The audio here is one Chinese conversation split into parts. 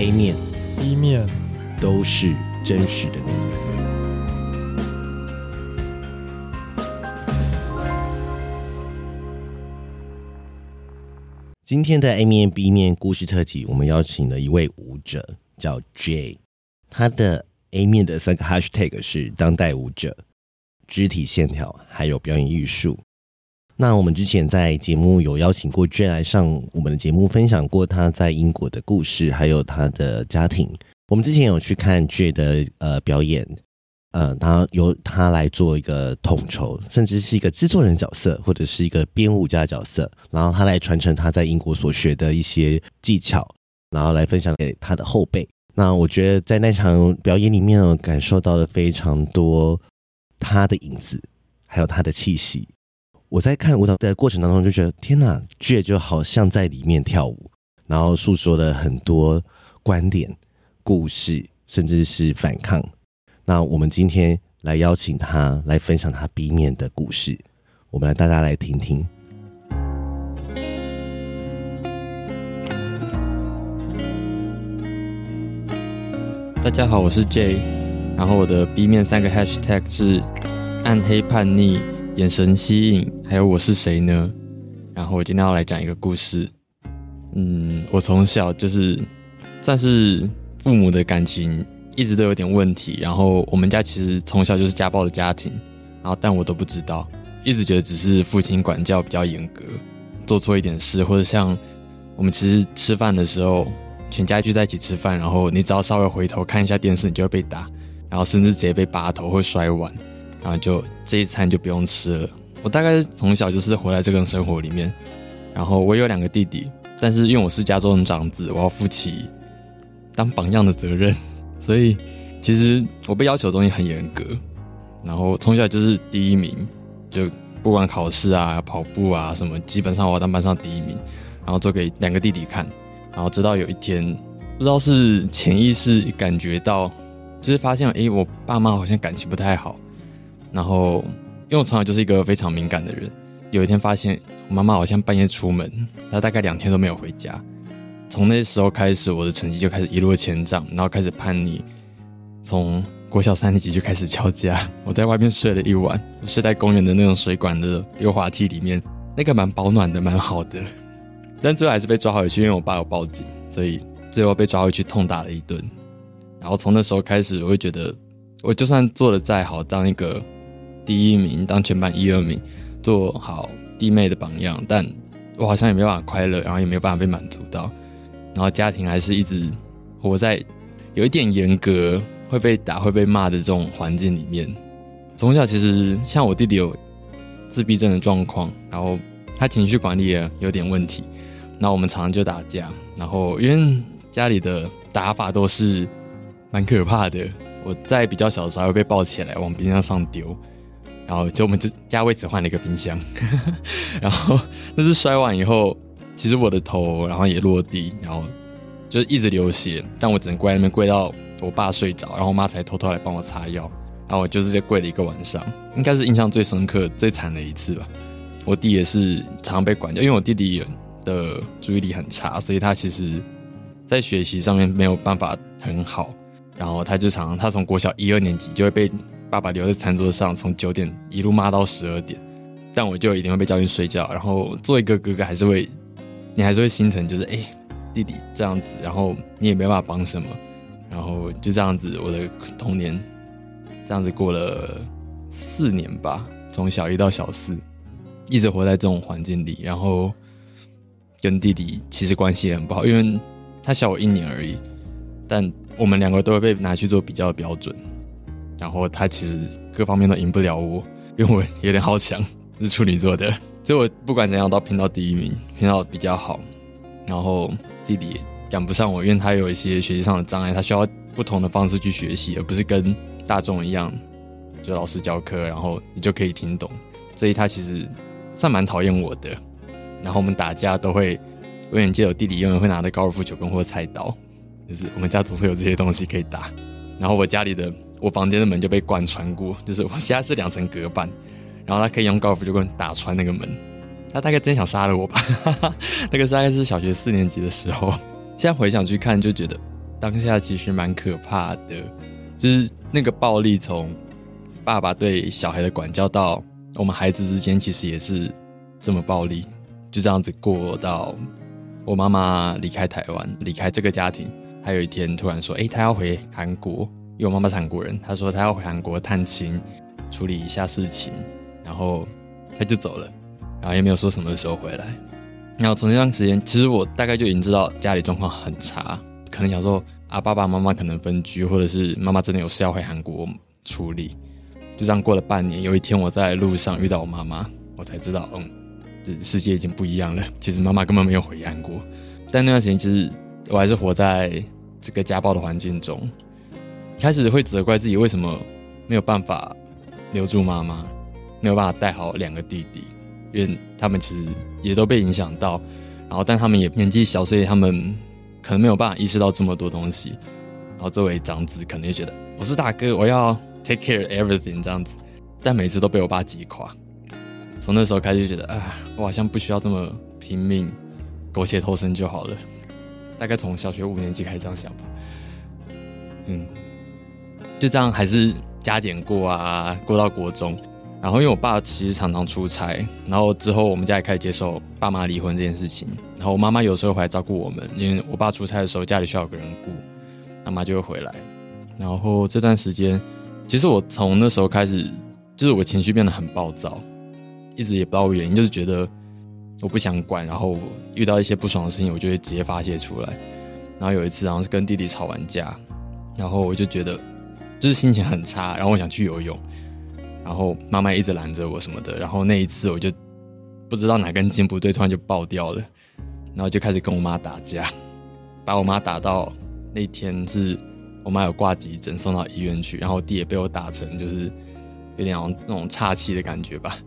A 面、B 面都是真实的你。今天的 A 面、B 面故事特辑，我们邀请了一位舞者，叫 Jay。他的 A 面的三个 Hashtag 是当代舞者、肢体线条，还有表演艺术。那我们之前在节目有邀请过 Jay 来上我们的节目，分享过他在英国的故事，还有他的家庭。我们之前有去看 Jay 的呃表演，呃，他由他来做一个统筹，甚至是一个制作人角色，或者是一个编舞家角色，然后他来传承他在英国所学的一些技巧，然后来分享给他的后辈。那我觉得在那场表演里面，我感受到了非常多他的影子，还有他的气息。我在看舞蹈的过程当中，就觉得天哪，Jay 就好像在里面跳舞，然后诉说了很多观点、故事，甚至是反抗。那我们今天来邀请他来分享他 B 面的故事，我们来大家来听听。大家好，我是 Jay，然后我的 B 面三个 Hashtag 是暗黑叛逆。眼神吸引，还有我是谁呢？然后我今天要来讲一个故事。嗯，我从小就是算是父母的感情一直都有点问题，然后我们家其实从小就是家暴的家庭，然后但我都不知道，一直觉得只是父亲管教比较严格，做错一点事或者像我们其实吃饭的时候，全家聚在一起吃饭，然后你只要稍微回头看一下电视，你就会被打，然后甚至直接被扒头或摔碗。然后就这一餐就不用吃了。我大概从小就是活在这个生活里面。然后我有两个弟弟，但是因为我是家中的长子，我要负起当榜样的责任，所以其实我被要求的东西很严格。然后从小就是第一名，就不管考试啊、跑步啊什么，基本上我要当班上第一名，然后做给两个弟弟看。然后直到有一天，不知道是潜意识感觉到，就是发现，诶，我爸妈好像感情不太好。然后，因为我从小就是一个非常敏感的人，有一天发现我妈妈好像半夜出门，她大概两天都没有回家。从那时候开始，我的成绩就开始一落千丈，然后开始叛逆。从国小三年级就开始敲家，我在外面睡了一晚，睡在公园的那种水管的溜滑梯里面，那个蛮保暖的，蛮好的。但最后还是被抓回去，因为我爸有报警，所以最后被抓回去痛打了一顿。然后从那时候开始，我会觉得，我就算做得再好，当一个。第一名，当全班一二名，做好弟妹的榜样，但我好像也没办法快乐，然后也没有办法被满足到，然后家庭还是一直活在有一点严格，会被打、会被骂的这种环境里面。从小其实像我弟弟有自闭症的状况，然后他情绪管理也有点问题，那我们常常就打架，然后因为家里的打法都是蛮可怕的，我在比较小的时候还会被抱起来往冰箱上丢。然后就我们这家位置换了一个冰箱，然后那次摔完以后，其实我的头然后也落地，然后就一直流血，但我只能跪在那边跪到我爸睡着，然后我妈才偷偷来帮我擦药，然后我就直接跪了一个晚上，应该是印象最深刻、最惨的一次吧。我弟也是常常被管教，因为我弟弟的注意力很差，所以他其实在学习上面没有办法很好，然后他就常常他从国小一二年级就会被。爸爸留在餐桌上，从九点一路骂到十二点，但我就一定会被叫去睡觉。然后做一个哥哥还是会，你还是会心疼，就是哎、弟弟这样子，然后你也没办法帮什么，然后就这样子，我的童年这样子过了四年吧，从小一到小四，一直活在这种环境里，然后跟弟弟其实关系也很不好，因为他小我一年而已，但我们两个都会被拿去做比较的标准。然后他其实各方面都赢不了我，因为我有点好强，是处女座的，所以我不管怎样都拼到第一名，拼到比较好。然后弟弟赶不上我，因为他有一些学习上的障碍，他需要不同的方式去学习，而不是跟大众一样，就老师教课，然后你就可以听懂。所以他其实算蛮讨厌我的。然后我们打架都会，我永远记得我弟弟永远会拿着高尔夫球棍或菜刀，就是我们家总是有这些东西可以打。然后我家里的。我房间的门就被贯穿过，就是我家是两层隔板，然后他可以用高尔夫球棍打穿那个门，他大概真想杀了我吧。那个大概是小学四年级的时候，现在回想去看，就觉得当下其实蛮可怕的，就是那个暴力从爸爸对小孩的管教到我们孩子之间，其实也是这么暴力，就这样子过到我妈妈离开台湾，离开这个家庭。他有一天突然说：“哎，他要回韩国，因为我妈妈是韩国人。他说他要回韩国探亲，处理一下事情，然后他就走了，然后也没有说什么时候回来。然后从那段时间，其实我大概就已经知道家里状况很差，可能小时候啊，爸爸妈妈可能分居，或者是妈妈真的有事要回韩国处理。就这样过了半年，有一天我在路上遇到我妈妈，我才知道，嗯，这世界已经不一样了。其实妈妈根本没有回韩国，但那段时间其实。”我还是活在这个家暴的环境中，开始会责怪自己为什么没有办法留住妈妈，没有办法带好两个弟弟，因为他们其实也都被影响到，然后但他们也年纪小，所以他们可能没有办法意识到这么多东西。然后作为长子，可能就觉得我是大哥，我要 take care everything 这样子，但每次都被我爸击垮。从那时候开始就觉得啊，我好像不需要这么拼命，苟且偷生就好了。大概从小学五年级开始这样想吧，嗯，就这样还是加减过啊，过到国中，然后因为我爸其实常常出差，然后之后我们家也开始接受爸妈离婚这件事情，然后我妈妈有时候回来照顾我们，因为我爸出差的时候家里需要有个人顾，妈妈就会回来，然后这段时间，其实我从那时候开始，就是我情绪变得很暴躁，一直也不知道原因，就是觉得。我不想管，然后遇到一些不爽的事情，我就会直接发泄出来。然后有一次，好像是跟弟弟吵完架，然后我就觉得就是心情很差，然后我想去游泳，然后妈妈一直拦着我什么的。然后那一次，我就不知道哪根筋不对，突然就爆掉了，然后就开始跟我妈打架，把我妈打到那天是我妈有挂急诊送到医院去，然后我弟也被我打成就是有点那种岔气的感觉吧。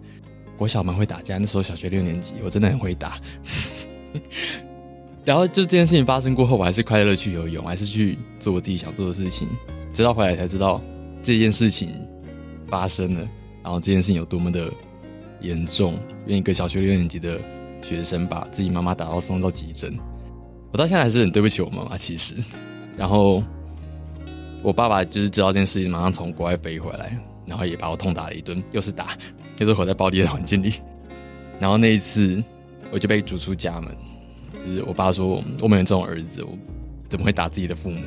我小蛮会打架，那时候小学六年级，我真的很会打。然后就这件事情发生过后，我还是快乐去游泳，还是去做我自己想做的事情。直到回来才知道这件事情发生了，然后这件事情有多么的严重。因为一个小学六年级的学生把自己妈妈打到送到急诊，我到现在还是很对不起我妈妈。其实，然后我爸爸就是知道这件事情，马上从国外飞回来。然后也把我痛打了一顿，又是打，就是活在暴力的环境里。然后那一次，我就被逐出家门。就是我爸说，我们我们有这种儿子，我怎么会打自己的父母？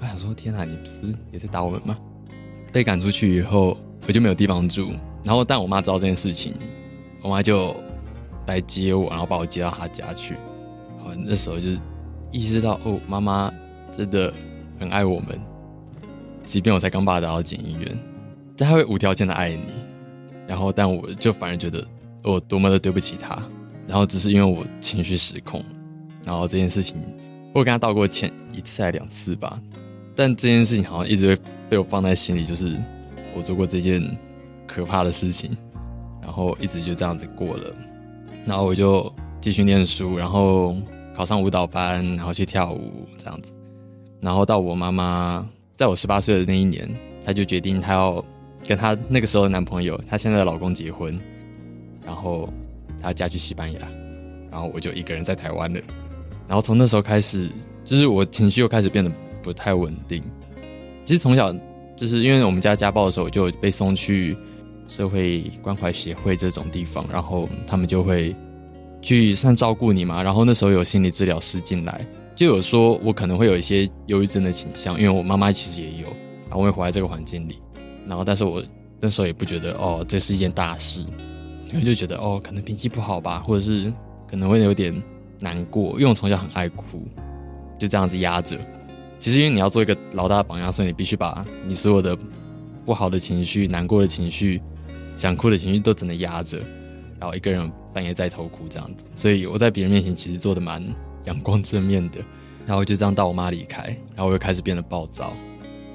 我想说，天哪，你不是也在打我们吗？被赶出去以后，我就没有地方住。然后，但我妈知道这件事情，我妈就来接我，然后把我接到她家去。好，那时候就意识到，哦，妈妈真的很爱我们，即便我才刚把她带到进医院。但他会无条件的爱你，然后但我就反而觉得我多么的对不起他，然后只是因为我情绪失控，然后这件事情我跟他道过歉一次还两次吧，但这件事情好像一直被我放在心里，就是我做过这件可怕的事情，然后一直就这样子过了，然后我就继续念书，然后考上舞蹈班，然后去跳舞这样子，然后到我妈妈在我十八岁的那一年，她就决定她要。跟她那个时候的男朋友，她现在的老公结婚，然后她嫁去西班牙，然后我就一个人在台湾了。然后从那时候开始，就是我情绪又开始变得不太稳定。其实从小就是因为我们家家暴的时候，就被送去社会关怀协会这种地方，然后他们就会去算照顾你嘛。然后那时候有心理治疗师进来，就有说我可能会有一些忧郁症的倾向，因为我妈妈其实也有，然后我会活在这个环境里。然后，但是我那时候也不觉得哦，这是一件大事，因为就觉得哦，可能脾气不好吧，或者是可能会有点难过，因为我从小很爱哭，就这样子压着。其实，因为你要做一个老大的榜样，所以你必须把你所有的不好的情绪、难过的情绪、想哭的情绪都只能压着，然后一个人半夜在偷哭这样子。所以我在别人面前其实做的蛮阳光正面的。然后就这样到我妈离开，然后我又开始变得暴躁。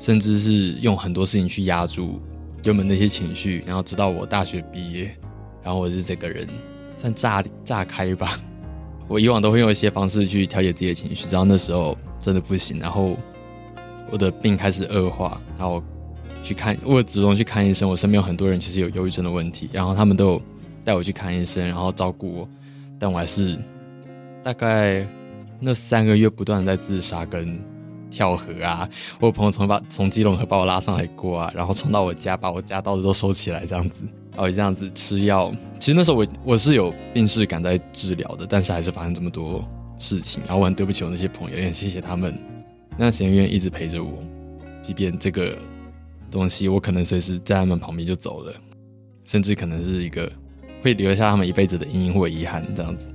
甚至是用很多事情去压住原本那些情绪，然后直到我大学毕业，然后我是这个人算炸炸开吧。我以往都会用一些方式去调节自己的情绪，直到那时候真的不行，然后我的病开始恶化，然后去看，我主动去看医生。我身边有很多人其实有忧郁症的问题，然后他们都有带我去看医生，然后照顾我，但我还是大概那三个月不断在自杀跟跳河啊。我有朋友从把从基隆河把我拉上来过啊，然后冲到我家把我家刀子都收起来这样子，然后这样子吃药。其实那时候我我是有病逝感在治疗的，但是还是发生这么多事情，然后我很对不起我那些朋友，也很谢谢他们那段时间愿意一直陪着我，即便这个。东西我可能随时在他们旁边就走了，甚至可能是一个会留下他们一辈子的阴影或遗憾这样子，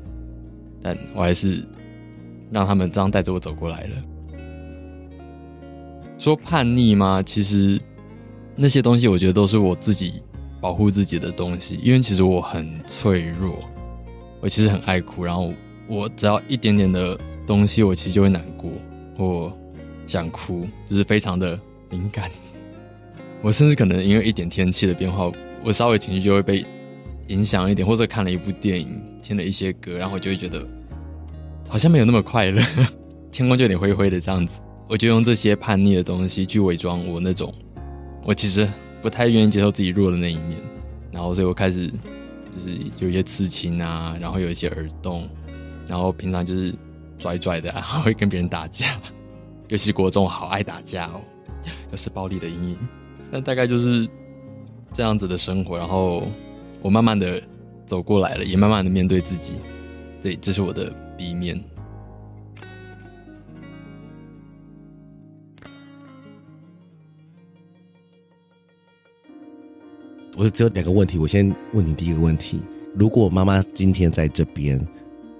但我还是让他们这样带着我走过来了。说叛逆吗？其实那些东西我觉得都是我自己保护自己的东西，因为其实我很脆弱，我其实很爱哭，然后我只要一点点的东西，我其实就会难过我想哭，就是非常的敏感。我甚至可能因为一点天气的变化，我稍微情绪就会被影响一点，或者看了一部电影，听了一些歌，然后我就会觉得好像没有那么快乐，天空就有点灰灰的这样子。我就用这些叛逆的东西去伪装我那种我其实不太愿意接受自己弱的那一面，然后所以我开始就是有一些刺青啊，然后有一些耳洞，然后平常就是拽拽的，还 会跟别人打架，尤其国中好爱打架哦，又是暴力的阴影。那大概就是这样子的生活，然后我慢慢的走过来了，也慢慢的面对自己。对，这是我的 B 面。我只有两个问题，我先问你第一个问题：如果妈妈今天在这边，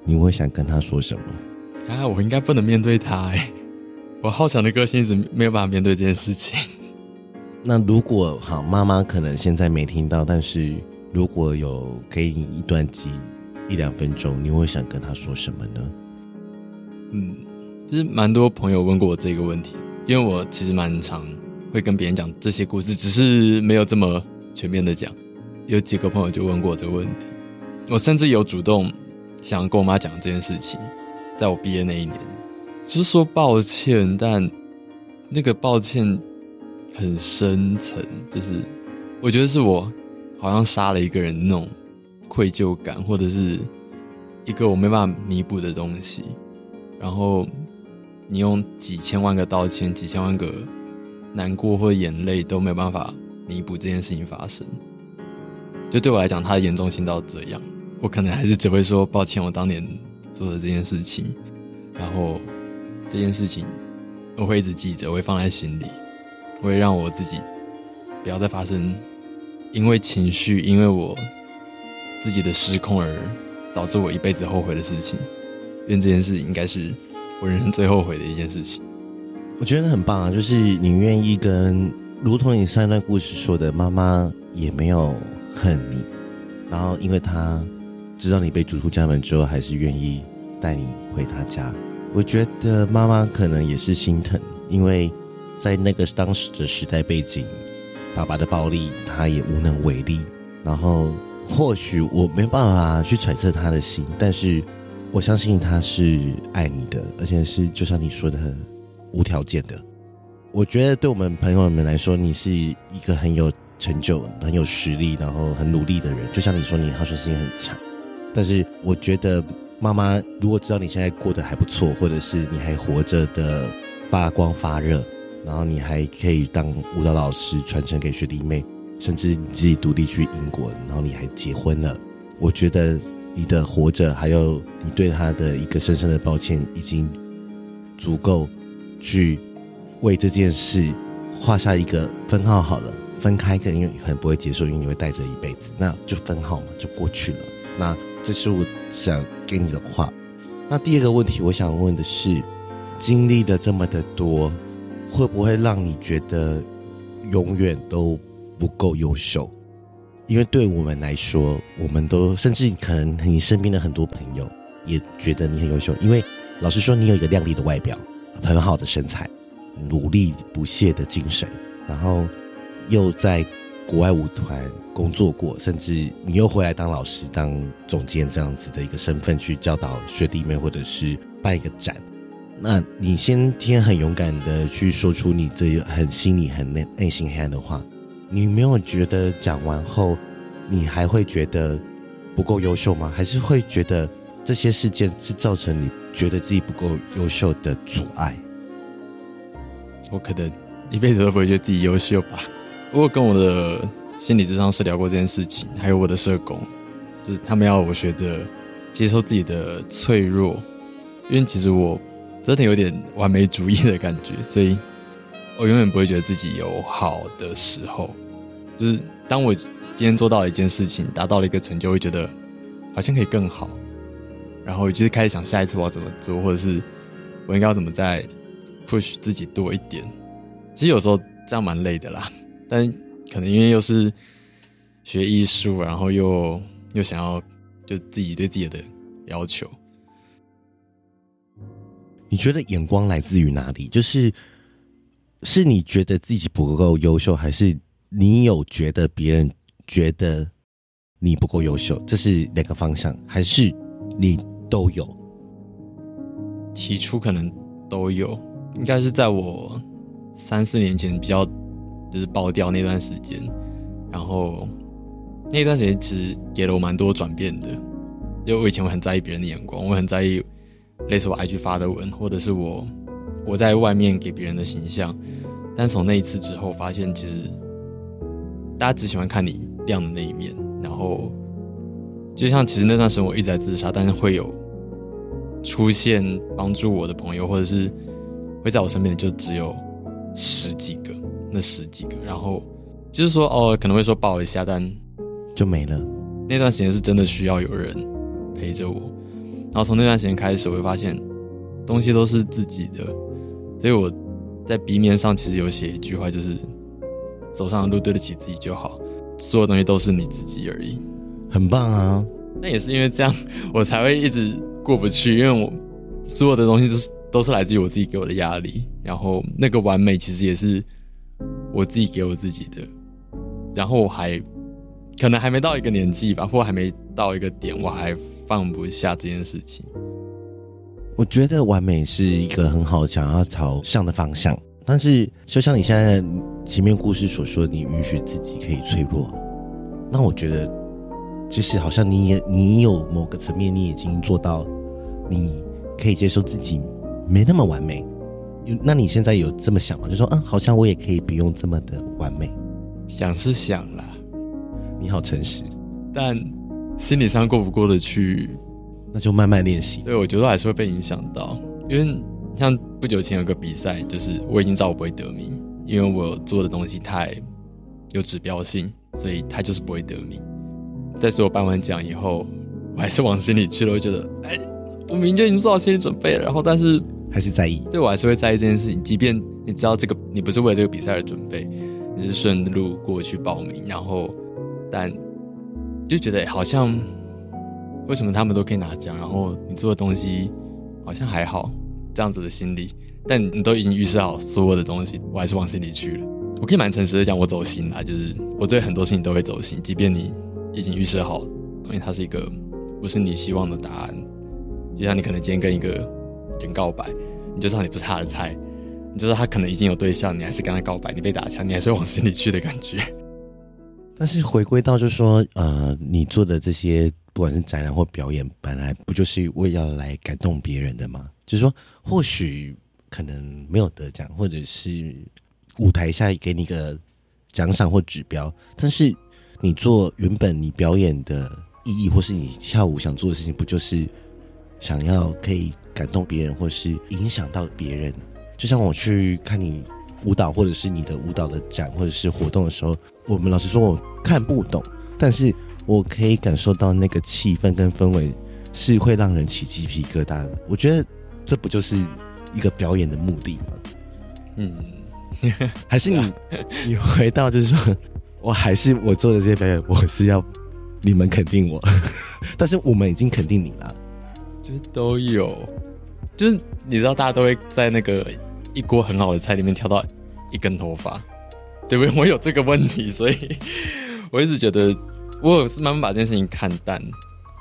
你会想跟她说什么？啊，我应该不能面对她哎，我好强的个性一直没有办法面对这件事情。那如果好，妈妈可能现在没听到，但是如果有给你一段机一两分钟，你会想跟她说什么呢？嗯，其实蛮多朋友问过我这个问题，因为我其实蛮常会跟别人讲这些故事，只是没有这么全面的讲。有几个朋友就问过这个问题，我甚至有主动想跟我妈讲这件事情，在我毕业那一年，就是说抱歉，但那个抱歉。很深层，就是我觉得是我好像杀了一个人那种愧疚感，或者是一个我没办法弥补的东西。然后你用几千万个道歉、几千万个难过或眼泪都没有办法弥补这件事情发生。就对我来讲，它的严重性到这样，我可能还是只会说抱歉，我当年做的这件事情。然后这件事情我会一直记着，我会放在心里。我会让我自己不要再发生，因为情绪，因为我自己的失控而导致我一辈子后悔的事情。因为这件事应该是我人生最后悔的一件事情。我觉得很棒啊，就是你愿意跟，如同你上一段故事说的，妈妈也没有恨你，然后因为她知道你被逐出家门之后，还是愿意带你回她家。我觉得妈妈可能也是心疼，因为。在那个当时的时代背景，爸爸的暴力他也无能为力。然后或许我没办法去揣测他的心，但是我相信他是爱你的，而且是就像你说的很无条件的。我觉得对我们朋友们来说，你是一个很有成就、很有实力，然后很努力的人。就像你说，你好胜心很强。但是我觉得妈妈如果知道你现在过得还不错，或者是你还活着的发光发热。然后你还可以当舞蹈老师，传承给学弟妹，甚至你自己独立去英国，然后你还结婚了。我觉得你的活着，还有你对他的一个深深的抱歉，已经足够去为这件事画下一个分号好了。分开可能因为很不会结束，因为你会带着一辈子，那就分号嘛，就过去了。那这是我想给你的话。那第二个问题，我想问的是，经历的这么的多。会不会让你觉得永远都不够优秀？因为对我们来说，我们都甚至可能你身边的很多朋友也觉得你很优秀。因为老实说，你有一个靓丽的外表，很好的身材，努力不懈的精神，然后又在国外舞团工作过，甚至你又回来当老师、当总监这样子的一个身份去教导学弟妹，或者是办一个展。那你先天很勇敢的去说出你这很心里很内内心黑暗的话，你没有觉得讲完后，你还会觉得不够优秀吗？还是会觉得这些事件是造成你觉得自己不够优秀的阻碍？我可能一辈子都不会觉得自己优秀吧。我跟我的心理智商师聊过这件事情，还有我的社工，就是他们要我学着接受自己的脆弱，因为其实我。真的有点完美主义的感觉，所以我永远不会觉得自己有好的时候。就是当我今天做到了一件事情，达到了一个成就，会觉得好像可以更好，然后就是开始想下一次我要怎么做，或者是我应该要怎么再 push 自己多一点。其实有时候这样蛮累的啦，但可能因为又是学艺术，然后又又想要就自己对自己的要求。你觉得眼光来自于哪里？就是是你觉得自己不够优秀，还是你有觉得别人觉得你不够优秀？这是两个方向，还是你都有？起初可能都有，应该是在我三四年前比较就是爆掉那段时间，然后那段时间其实给了我蛮多转变的，因为我以前我很在意别人的眼光，我很在意。类似我 IG 发的文，或者是我我在外面给别人的形象，但从那一次之后，发现其实大家只喜欢看你亮的那一面。然后，就像其实那段时间我一直在自杀，但是会有出现帮助我的朋友，或者是会在我身边的就只有十几个，那十几个。然后就是说哦，可能会说抱一下，但就没了。那段时间是真的需要有人陪着我。然后从那段时间开始，我会发现东西都是自己的，所以我在 B 面上其实有写一句话，就是走上的路对得起自己就好，所有东西都是你自己而已，很棒啊！那也是因为这样，我才会一直过不去，因为我所有的东西都是都是来自于我自己给我的压力，然后那个完美其实也是我自己给我自己的，然后我还可能还没到一个年纪吧，或还没到一个点，我还。放不下这件事情，我觉得完美是一个很好想要朝向的方向，但是就像你现在前面故事所说，你允许自己可以脆弱，那我觉得其实好像你也你有某个层面，你已经做到，你可以接受自己没那么完美。那你现在有这么想吗？就说嗯，好像我也可以不用这么的完美。想是想了，你好诚实，但。心理上过不过得去，那就慢慢练习。对，我觉得还是会被影响到，因为像不久前有个比赛，就是我已经知道我不会得名，因为我做的东西太有指标性，所以他就是不会得名。在所有颁完奖以后，我还是往心里去了，我觉得，哎，我明明就已经做好心理准备了，然后但是还是在意，对，我还是会在意这件事情。即便你知道这个，你不是为了这个比赛而准备，你是顺路过去报名，然后但。就觉得好像，为什么他们都可以拿奖，然后你做的东西好像还好，这样子的心理，但你都已经预设好所有的东西，我还是往心里去了。我可以蛮诚实的讲，我走心啦，就是我对很多事情都会走心，即便你已经预设好，因为它是一个不是你希望的答案。就像你可能今天跟一个人告白，你就知道你不是他的菜，你就知道他可能已经有对象，你还是跟他告白，你被打枪，你还是往心里去的感觉。但是回归到，就是说，呃，你做的这些，不管是展览或表演，本来不就是为要来感动别人的吗？就是说，或许可能没有得奖，或者是舞台下给你一个奖赏或指标，但是你做原本你表演的意义，或是你跳舞想做的事情，不就是想要可以感动别人，或是影响到别人？就像我去看你舞蹈，或者是你的舞蹈的展，或者是活动的时候。我们老师说，我看不懂，但是我可以感受到那个气氛跟氛围是会让人起鸡皮疙瘩的。我觉得这不就是一个表演的目的吗？嗯，还是你 你回到就是说，我还是我做的这些表演，我是要你们肯定我，但是我们已经肯定你了，就都有，就是你知道，大家都会在那个一锅很好的菜里面挑到一根头发。对不对？我有这个问题，所以我一直觉得我有是慢慢把这件事情看淡，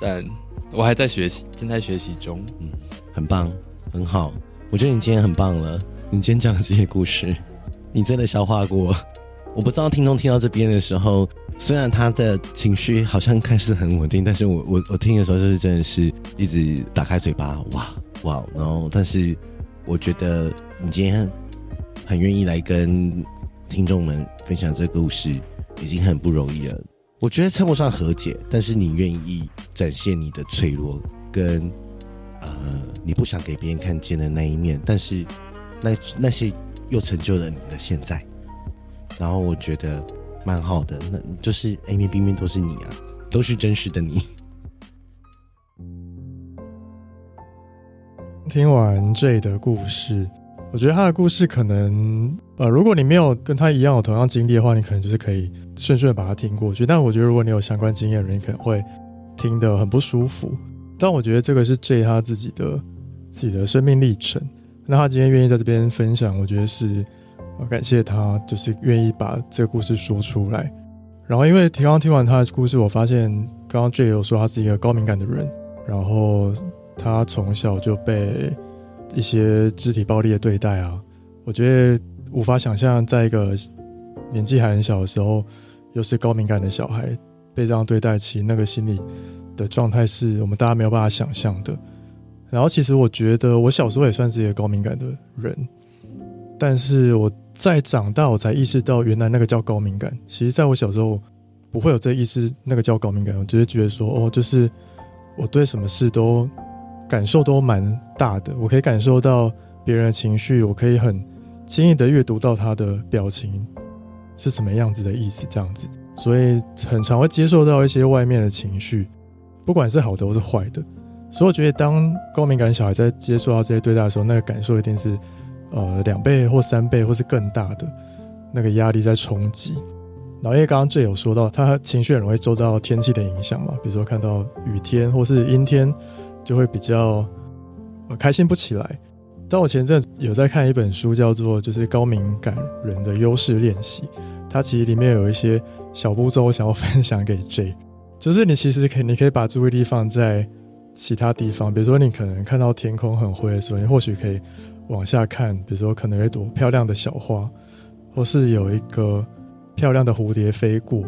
但我还在学习，正在学习中。嗯，很棒，很好。我觉得你今天很棒了，你今天讲的这些故事，你真的消化过。我不知道听众听到这边的时候，虽然他的情绪好像看似很稳定，但是我我我听的时候就是真的是一直打开嘴巴，哇哇，然后但是我觉得你今天很愿意来跟听众们分享这个故事，已经很不容易了。我觉得称不上和解，但是你愿意展现你的脆弱跟呃你不想给别人看见的那一面，但是那那些又成就了你的现在。然后我觉得蛮好的，那就是 A 面 B 面都是你啊，都是真实的你。听完 J 的故事，我觉得他的故事可能，呃，如果你没有跟他一样有同样经历的话，你可能就是可以顺顺的把它听过去。但我觉得如果你有相关经验的人，你可能会听得很不舒服。但我觉得这个是 J 他自己的自己的生命历程，那他今天愿意在这边分享，我觉得是。我感谢他，就是愿意把这个故事说出来。然后，因为刚刚听完他的故事，我发现刚刚 J 有说他是一个高敏感的人，然后他从小就被一些肢体暴力的对待啊。我觉得无法想象，在一个年纪还很小的时候，又是高敏感的小孩被这样对待，其那个心理的状态是我们大家没有办法想象的。然后，其实我觉得我小时候也算是一个高敏感的人，但是我。在长大，我才意识到原来那个叫高敏感。其实，在我小时候不会有这意识，那个叫高敏感。我只是觉得说，哦，就是我对什么事都感受都蛮大的，我可以感受到别人的情绪，我可以很轻易的阅读到他的表情是什么样子的意思，这样子。所以，很常会接受到一些外面的情绪，不管是好的或是坏的。所以，我觉得当高敏感小孩在接受到这些对待的时候，那个感受一定是。呃，两倍或三倍，或是更大的那个压力在冲击。然后，因为刚刚 J 有说到，他情绪很容易受到天气的影响嘛，比如说看到雨天或是阴天，就会比较呃开心不起来。但我前阵有在看一本书，叫做《就是高敏感人的优势练习》，它其实里面有一些小步骤，我想要分享给 J。就是你其实可以，你可以把注意力放在其他地方，比如说你可能看到天空很灰的时候，你或许可以。往下看，比如说可能有一朵漂亮的小花，或是有一个漂亮的蝴蝶飞过，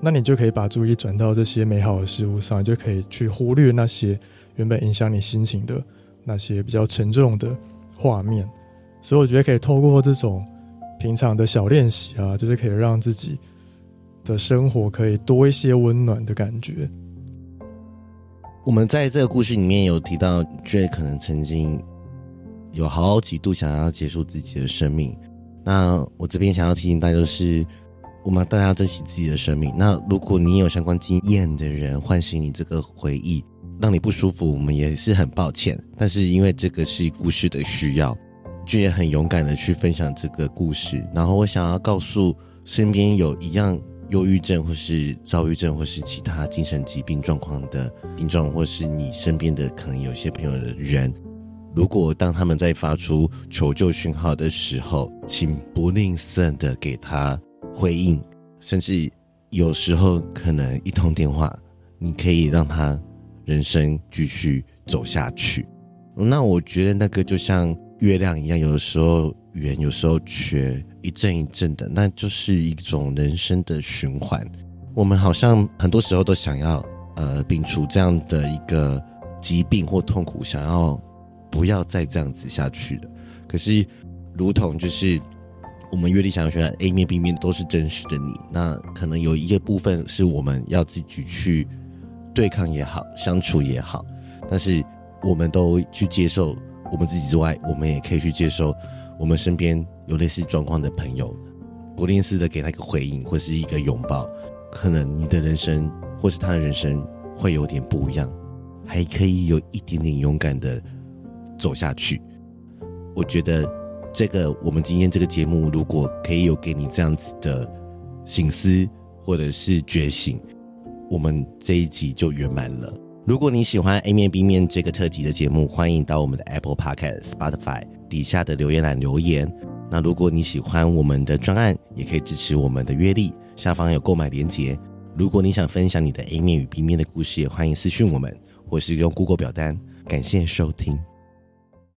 那你就可以把注意力转到这些美好的事物上，就可以去忽略那些原本影响你心情的那些比较沉重的画面。所以我觉得可以透过这种平常的小练习啊，就是可以让自己的生活可以多一些温暖的感觉。我们在这个故事里面有提到，Jay 可能曾经。有好几度想要结束自己的生命，那我这边想要提醒大家，就是我们大家要珍惜自己的生命。那如果你有相关经验的人唤醒你这个回忆，让你不舒服，我们也是很抱歉。但是因为这个是故事的需要，就也很勇敢的去分享这个故事。然后我想要告诉身边有一样忧郁症或是躁郁症或是其他精神疾病状况的听众，或是你身边的可能有些朋友的人。如果当他们在发出求救讯号的时候，请不吝啬的给他回应，甚至有时候可能一通电话，你可以让他人生继续走下去。那我觉得那个就像月亮一样，有的时候圆，有时候缺，一阵一阵的，那就是一种人生的循环。我们好像很多时候都想要呃摒除这样的一个疾病或痛苦，想要。不要再这样子下去了。可是，如同就是我们约定想要选 A 面 B 面都是真实的你，那可能有一个部分是我们要自己去对抗也好，相处也好。但是，我们都去接受我们自己之外，我们也可以去接受我们身边有类似状况的朋友，不吝啬的给他一个回应或是一个拥抱。可能你的人生或是他的人生会有点不一样，还可以有一点点勇敢的。走下去，我觉得这个我们今天这个节目，如果可以有给你这样子的醒思或者是觉醒，我们这一集就圆满了。如果你喜欢 A 面 B 面这个特辑的节目，欢迎到我们的 Apple Podcast、Spotify 底下的留言栏留言。那如果你喜欢我们的专案，也可以支持我们的月历，下方有购买连接。如果你想分享你的 A 面与 B 面的故事，也欢迎私讯我们，或是用 Google 表单。感谢收听。